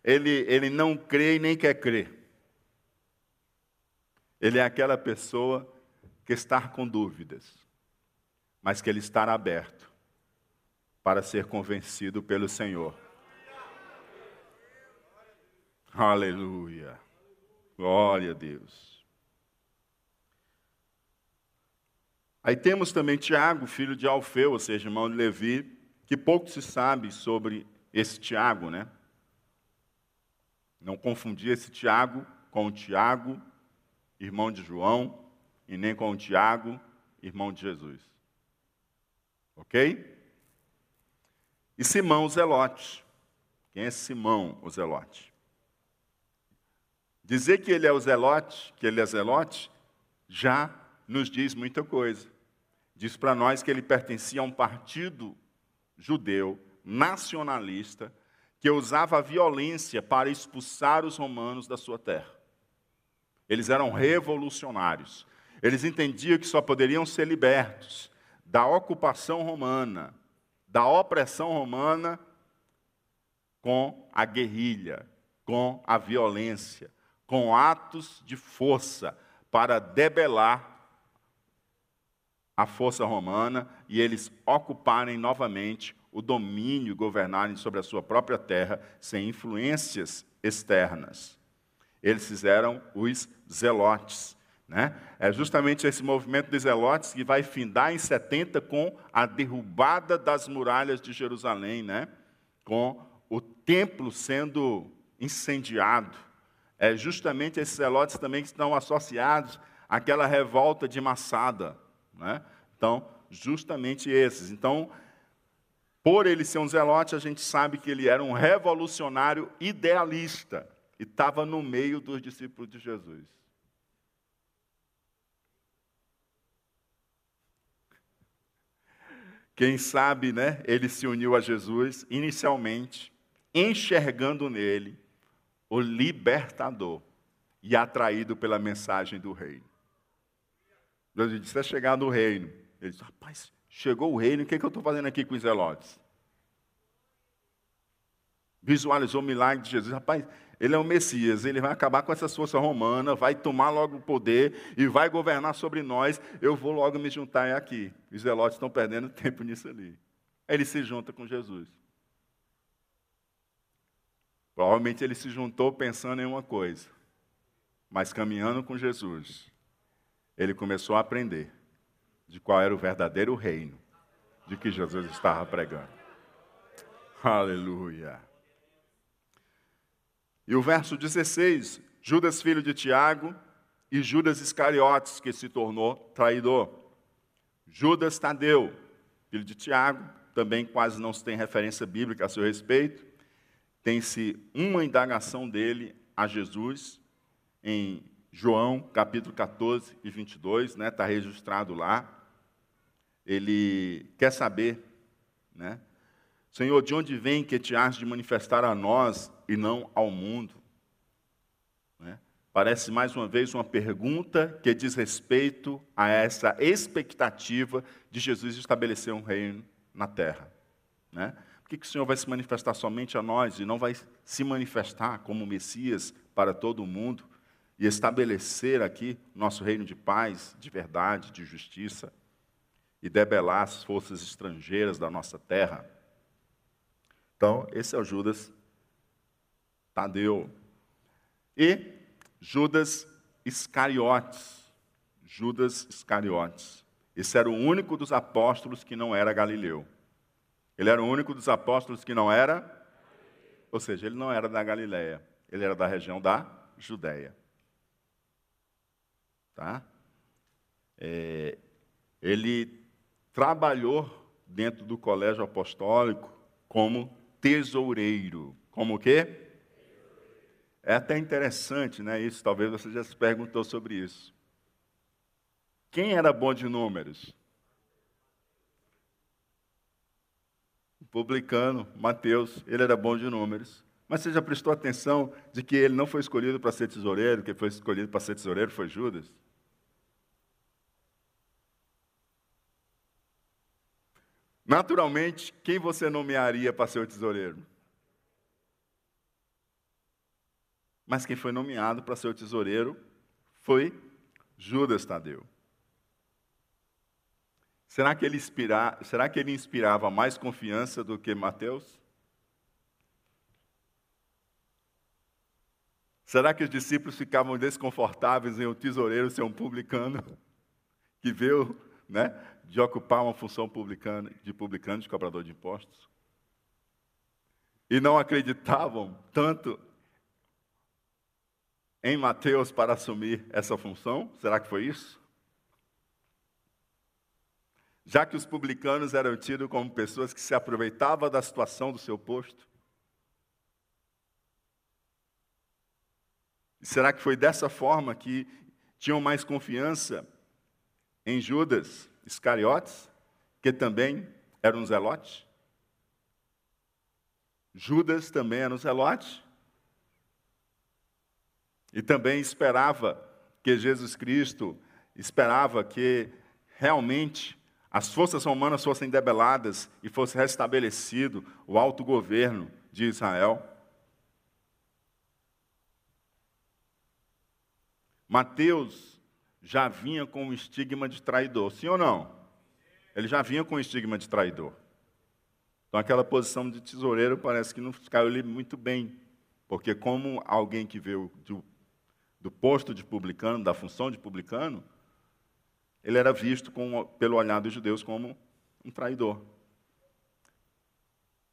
ele, ele não crê e nem quer crer. Ele é aquela pessoa que está com dúvidas, mas que ele está aberto para ser convencido pelo Senhor. Aleluia. Glória a Deus. Aí temos também Tiago, filho de Alfeu, ou seja, irmão de Levi, que pouco se sabe sobre esse Tiago, né? Não confundir esse Tiago com o Tiago, irmão de João, e nem com o Tiago, irmão de Jesus. Ok? E Simão o Zelote. Quem é Simão o Zelote? Dizer que ele é o Zelote, que ele é Zelote, já nos diz muita coisa. Diz para nós que ele pertencia a um partido judeu nacionalista que usava a violência para expulsar os romanos da sua terra. Eles eram revolucionários. Eles entendiam que só poderiam ser libertos da ocupação romana, da opressão romana, com a guerrilha, com a violência, com atos de força para debelar a força romana e eles ocuparem novamente o domínio, governarem sobre a sua própria terra sem influências externas. Eles fizeram os zelotes. Né? É justamente esse movimento dos zelotes que vai findar em 70 com a derrubada das muralhas de Jerusalém, né? com o templo sendo incendiado. É justamente esses zelotes também que estão associados àquela revolta de Massada. Né? Então, justamente esses. Então, por ele ser um zelote, a gente sabe que ele era um revolucionário idealista e estava no meio dos discípulos de Jesus. Quem sabe, né? Ele se uniu a Jesus inicialmente, enxergando nele o libertador e atraído pela mensagem do reino. Deus disse: "Você chegar no reino". Ele disse: "Rapaz, Chegou o reino, o que, é que eu estou fazendo aqui com os zelotes? Visualizou o milagre de Jesus. Rapaz, ele é o Messias, ele vai acabar com essa força romana, vai tomar logo o poder e vai governar sobre nós. Eu vou logo me juntar aqui. Os zelotes estão perdendo *laughs* tempo nisso ali. Aí ele se junta com Jesus. Provavelmente ele se juntou pensando em uma coisa, mas caminhando com Jesus, ele começou a aprender de qual era o verdadeiro reino de que Jesus estava pregando. Aleluia. E o verso 16: Judas, filho de Tiago, e Judas Iscariotes, que se tornou traidor. Judas Tadeu, filho de Tiago, também quase não se tem referência bíblica a seu respeito. Tem-se uma indagação dele a Jesus em João, capítulo 14 e 22, está né, tá registrado lá ele quer saber, né? Senhor, de onde vem que te has de manifestar a nós e não ao mundo? Né? Parece mais uma vez uma pergunta que diz respeito a essa expectativa de Jesus estabelecer um reino na terra. Né? Por que, que o Senhor vai se manifestar somente a nós e não vai se manifestar como Messias para todo o mundo e estabelecer aqui nosso reino de paz, de verdade, de justiça? e debelar as forças estrangeiras da nossa terra. Então, esse é o Judas Tadeu. E Judas Iscariotes. Judas Iscariotes. Esse era o único dos apóstolos que não era galileu. Ele era o único dos apóstolos que não era, ou seja, ele não era da Galiléia, ele era da região da Judéia. Tá? É, ele trabalhou dentro do colégio apostólico como tesoureiro. Como o quê? É até interessante, né? Isso, talvez você já se perguntou sobre isso. Quem era bom de números? O publicano, Mateus, ele era bom de números. Mas você já prestou atenção de que ele não foi escolhido para ser tesoureiro, quem foi escolhido para ser tesoureiro foi Judas? Naturalmente, quem você nomearia para ser o tesoureiro? Mas quem foi nomeado para ser o tesoureiro foi Judas Tadeu. Será que ele, inspira... Será que ele inspirava mais confiança do que Mateus? Será que os discípulos ficavam desconfortáveis em o tesoureiro ser um publicano que veio né, de ocupar uma função publicana, de publicano, de cobrador de impostos? E não acreditavam tanto em Mateus para assumir essa função? Será que foi isso? Já que os publicanos eram tidos como pessoas que se aproveitavam da situação do seu posto, Será que foi dessa forma que tinham mais confiança em Judas Iscariotes, que também era um zelote? Judas também era um zelote. E também esperava que Jesus Cristo, esperava que realmente as forças romanas fossem debeladas e fosse restabelecido o alto governo de Israel. Mateus já vinha com o estigma de traidor, sim ou não? Ele já vinha com o estigma de traidor. Então, aquela posição de tesoureiro parece que não caiu muito bem, porque, como alguém que veio do, do posto de publicano, da função de publicano, ele era visto com, pelo olhar dos judeus como um traidor.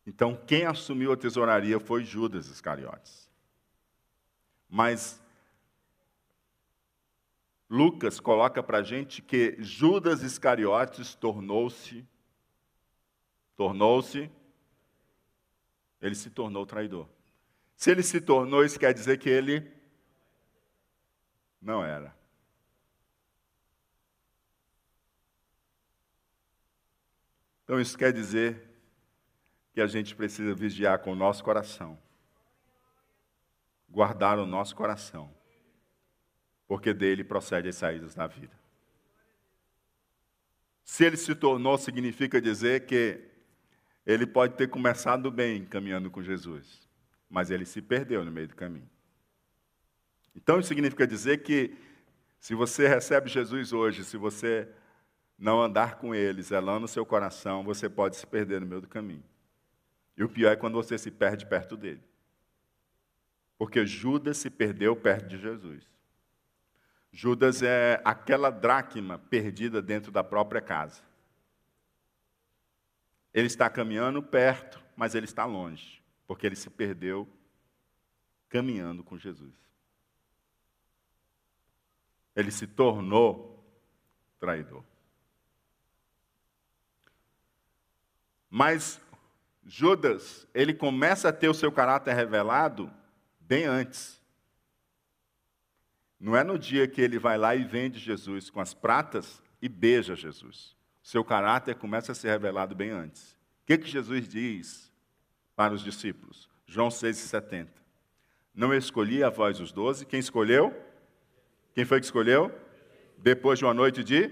Então, quem assumiu a tesouraria foi Judas Iscariotes. Mas Lucas coloca para a gente que Judas Iscariotes tornou-se, tornou-se, ele se tornou traidor. Se ele se tornou, isso quer dizer que ele não era. Então isso quer dizer que a gente precisa vigiar com o nosso coração, guardar o nosso coração porque dele procede as saídas da vida. Se ele se tornou, significa dizer que ele pode ter começado bem caminhando com Jesus, mas ele se perdeu no meio do caminho. Então, isso significa dizer que se você recebe Jesus hoje, se você não andar com ele, zelando seu coração, você pode se perder no meio do caminho. E o pior é quando você se perde perto dele. Porque Judas se perdeu perto de Jesus. Judas é aquela dracma perdida dentro da própria casa. Ele está caminhando perto, mas ele está longe, porque ele se perdeu caminhando com Jesus. Ele se tornou traidor. Mas Judas, ele começa a ter o seu caráter revelado bem antes. Não é no dia que ele vai lá e vende Jesus com as pratas e beija Jesus. Seu caráter começa a ser revelado bem antes. O que, que Jesus diz para os discípulos? João 6,70. Não escolhi a voz os doze. Quem escolheu? Quem foi que escolheu? Depois de uma noite de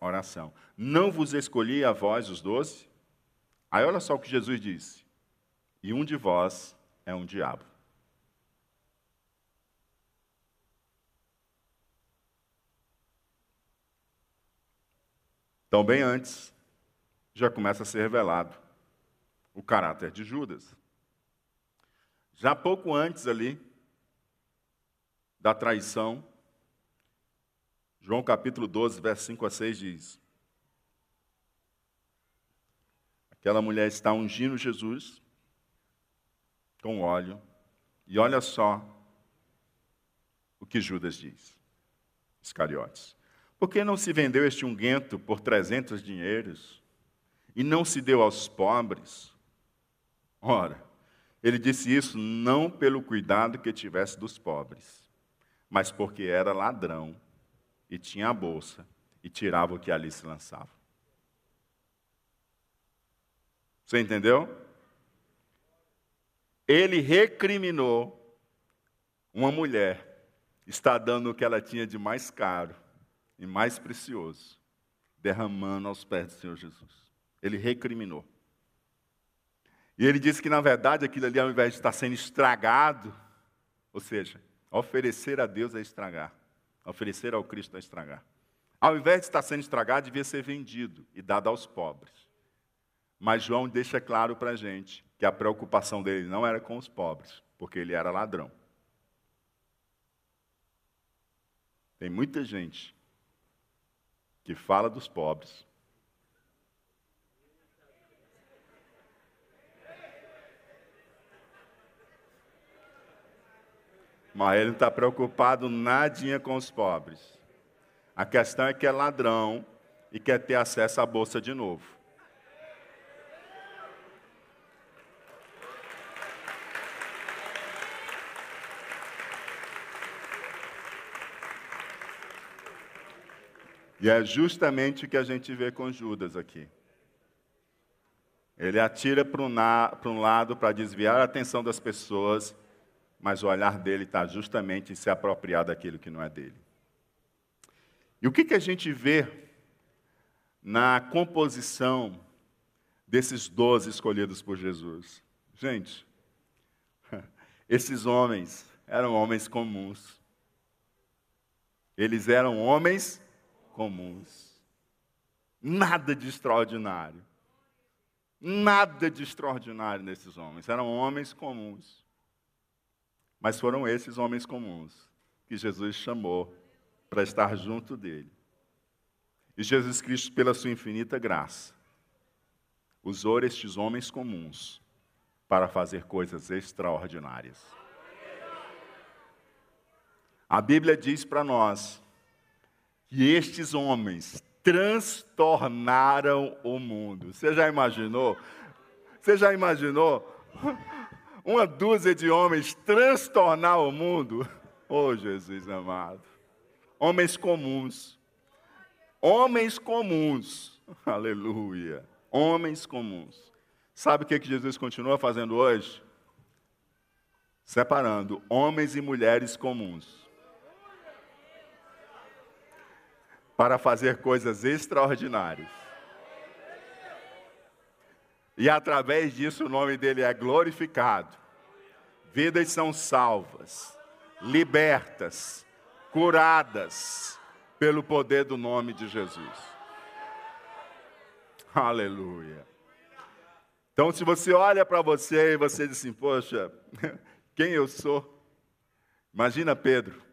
oração. Não vos escolhi a voz os doze? Aí olha só o que Jesus disse. E um de vós é um diabo. Então, bem antes, já começa a ser revelado o caráter de Judas. Já pouco antes ali da traição, João capítulo 12, verso 5 a 6 diz: Aquela mulher está ungindo Jesus com óleo, e olha só o que Judas diz, Iscariotes. Por que não se vendeu este unguento por trezentos dinheiros e não se deu aos pobres? Ora, ele disse isso não pelo cuidado que tivesse dos pobres, mas porque era ladrão e tinha a bolsa e tirava o que ali se lançava. Você entendeu? Ele recriminou uma mulher, está dando o que ela tinha de mais caro e mais precioso, derramando aos pés do Senhor Jesus. Ele recriminou. E ele disse que, na verdade, aquilo ali, ao invés de estar sendo estragado, ou seja, oferecer a Deus é estragar, oferecer ao Cristo é estragar. Ao invés de estar sendo estragado, devia ser vendido e dado aos pobres. Mas João deixa claro para a gente que a preocupação dele não era com os pobres, porque ele era ladrão. Tem muita gente que fala dos pobres, mas ele não está preocupado nadinha com os pobres. A questão é que é ladrão e quer ter acesso à bolsa de novo. E é justamente o que a gente vê com Judas aqui. Ele atira para um, lado para desviar a atenção das pessoas, mas o olhar dele está justamente em se apropriar daquilo que não é dele. E o que, que a gente vê na composição desses doze escolhidos por Jesus? Gente, *laughs* esses homens eram homens comuns. Eles eram homens comuns. Nada de extraordinário. Nada de extraordinário nesses homens. Eram homens comuns. Mas foram esses homens comuns que Jesus chamou para estar junto dele. E Jesus Cristo, pela sua infinita graça, usou estes homens comuns para fazer coisas extraordinárias. A Bíblia diz para nós que estes homens transtornaram o mundo. Você já imaginou? Você já imaginou *laughs* uma dúzia de homens transtornar o mundo? *laughs* Oh, Jesus amado homens comuns. Homens comuns. *laughs* Aleluia. Homens comuns. Sabe o que, que Jesus continua fazendo hoje? Separando homens e mulheres comuns. Para fazer coisas extraordinárias. E através disso o nome dele é glorificado. Vidas são salvas, libertas, curadas pelo poder do nome de Jesus. Aleluia. Então, se você olha para você e você diz assim, poxa, *laughs* quem eu sou? Imagina Pedro.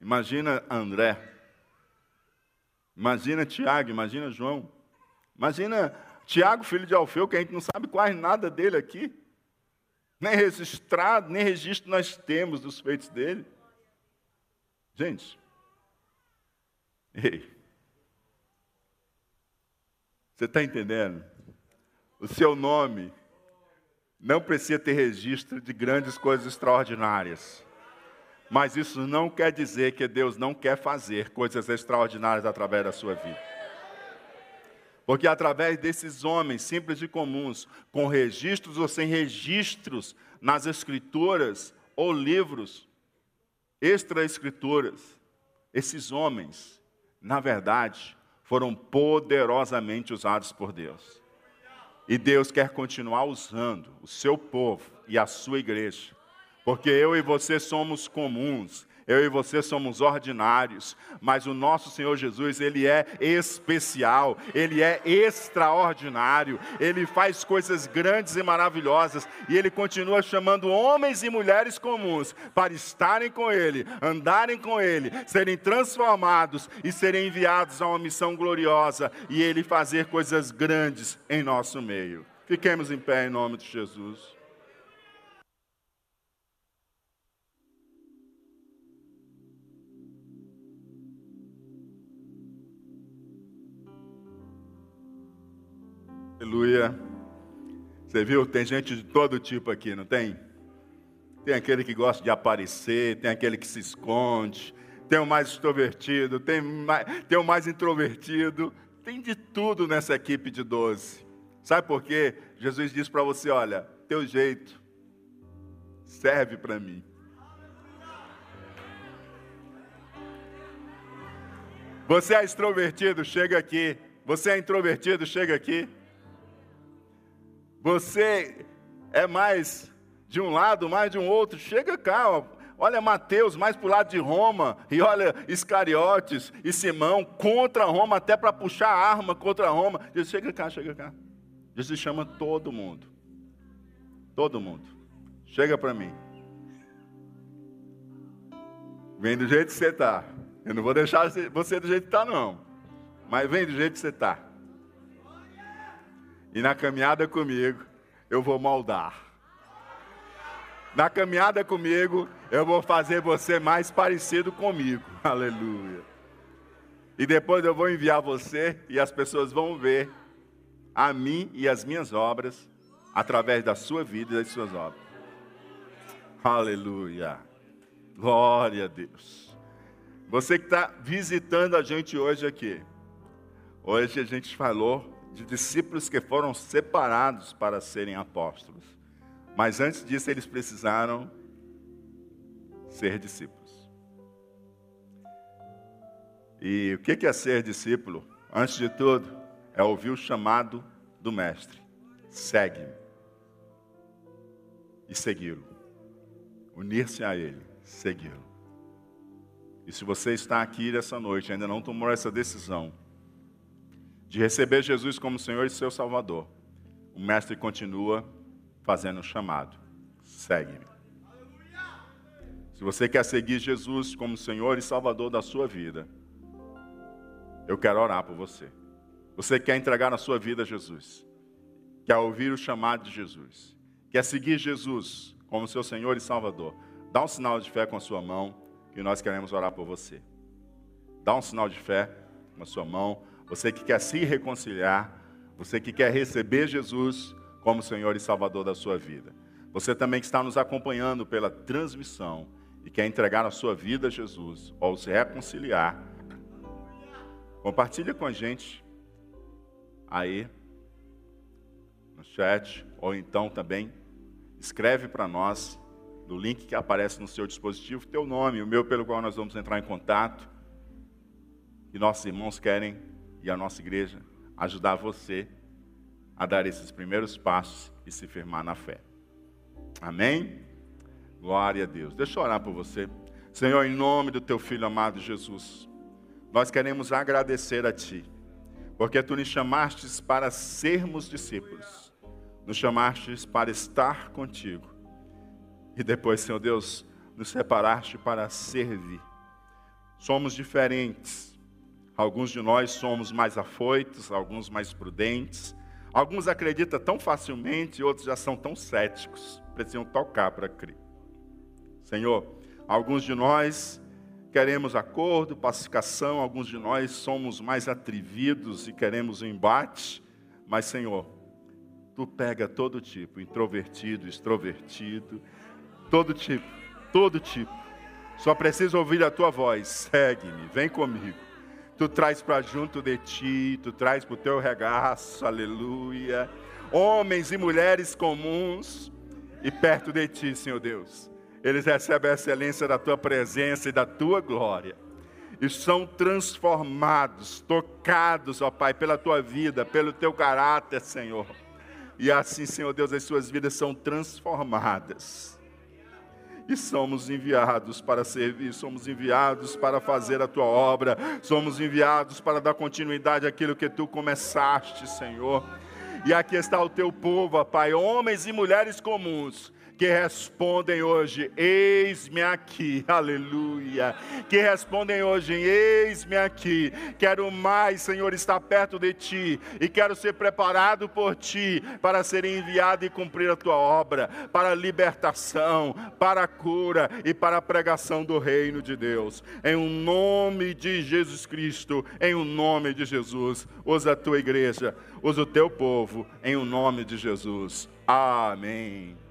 Imagina André. Imagina Tiago, imagina João. Imagina Tiago, filho de Alfeu, que a gente não sabe quase nada dele aqui. Nem registrado, nem registro nós temos dos feitos dele. Gente, ei, você está entendendo? O seu nome não precisa ter registro de grandes coisas extraordinárias. Mas isso não quer dizer que Deus não quer fazer coisas extraordinárias através da sua vida. Porque através desses homens simples e comuns, com registros ou sem registros nas escrituras ou livros, extra-escrituras, esses homens, na verdade, foram poderosamente usados por Deus. E Deus quer continuar usando o seu povo e a sua igreja, porque eu e você somos comuns, eu e você somos ordinários, mas o nosso Senhor Jesus, ele é especial, ele é extraordinário, ele faz coisas grandes e maravilhosas, e ele continua chamando homens e mulheres comuns para estarem com ele, andarem com ele, serem transformados e serem enviados a uma missão gloriosa e ele fazer coisas grandes em nosso meio. Fiquemos em pé em nome de Jesus. Aleluia. Você viu? Tem gente de todo tipo aqui, não tem? Tem aquele que gosta de aparecer, tem aquele que se esconde, tem o mais extrovertido, tem, mais, tem o mais introvertido. Tem de tudo nessa equipe de doze. Sabe por quê? Jesus disse para você: olha, teu jeito serve para mim. Você é extrovertido, chega aqui. Você é introvertido, chega aqui. Você é mais de um lado, mais de um outro, chega cá. Ó. Olha Mateus mais para o lado de Roma, e olha Iscariotes e Simão contra Roma, até para puxar arma contra Roma. Jesus, chega cá, chega cá. Jesus chama todo mundo. Todo mundo. Chega para mim. Vem do jeito que você está. Eu não vou deixar você do jeito que está, não. Mas vem do jeito que você está. E na caminhada comigo, eu vou moldar. Na caminhada comigo, eu vou fazer você mais parecido comigo. *laughs* Aleluia. E depois eu vou enviar você e as pessoas vão ver a mim e as minhas obras através da sua vida e das suas obras. Aleluia. Glória a Deus. Você que está visitando a gente hoje aqui. Hoje a gente falou de discípulos que foram separados para serem apóstolos. Mas antes disso, eles precisaram ser discípulos. E o que é ser discípulo? Antes de tudo, é ouvir o chamado do Mestre: segue-me. E segui-lo. Unir-se a Ele, segui-lo. E se você está aqui nessa noite e ainda não tomou essa decisão de receber Jesus como Senhor e seu Salvador, o Mestre continua fazendo o chamado: segue-me. Se você quer seguir Jesus como Senhor e Salvador da sua vida, eu quero orar por você. Você quer entregar a sua vida a Jesus, quer ouvir o chamado de Jesus, quer seguir Jesus como seu Senhor e Salvador, dá um sinal de fé com a sua mão, que nós queremos orar por você. Dá um sinal de fé com a sua mão, você que quer se reconciliar, você que quer receber Jesus como Senhor e Salvador da sua vida. Você também que está nos acompanhando pela transmissão e quer entregar a sua vida a Jesus ou se reconciliar, compartilha com a gente aí no chat ou então também escreve para nós no link que aparece no seu dispositivo teu nome, o meu pelo qual nós vamos entrar em contato. E nossos irmãos querem e a nossa igreja ajudar você a dar esses primeiros passos e se firmar na fé. Amém? Glória a Deus. Deixa eu orar por você. Senhor, em nome do teu filho amado Jesus, nós queremos agradecer a ti, porque tu nos chamastes para sermos discípulos, nos chamastes para estar contigo, e depois, Senhor Deus, nos separaste para servir. Somos diferentes. Alguns de nós somos mais afoitos, alguns mais prudentes, Alguns acreditam tão facilmente, outros já são tão céticos, precisam tocar para crer. Senhor, alguns de nós queremos acordo, pacificação, alguns de nós somos mais atrevidos e queremos um embate, mas Senhor, tu pega todo tipo, introvertido, extrovertido, todo tipo, todo tipo. Só preciso ouvir a tua voz. Segue-me, vem comigo tu traz para junto de ti, tu traz para o teu regaço, aleluia. Homens e mulheres comuns e perto de ti, Senhor Deus. Eles recebem a excelência da tua presença e da tua glória. E são transformados, tocados, ó Pai, pela tua vida, pelo teu caráter, Senhor. E assim, Senhor Deus, as suas vidas são transformadas e somos enviados para servir, somos enviados para fazer a tua obra, somos enviados para dar continuidade àquilo que tu começaste, Senhor. E aqui está o teu povo, Pai, homens e mulheres comuns, que respondem hoje: Eis-me aqui, *laughs* aleluia. Que respondem hoje: Eis-me aqui. Quero mais, Senhor, estar perto de ti e quero ser preparado por ti para ser enviado e cumprir a tua obra, para a libertação, para a cura e para a pregação do reino de Deus. Em o um nome de Jesus Cristo, em o um nome de Jesus, usa a tua igreja, usa o teu povo, em o um nome de Jesus. Amém.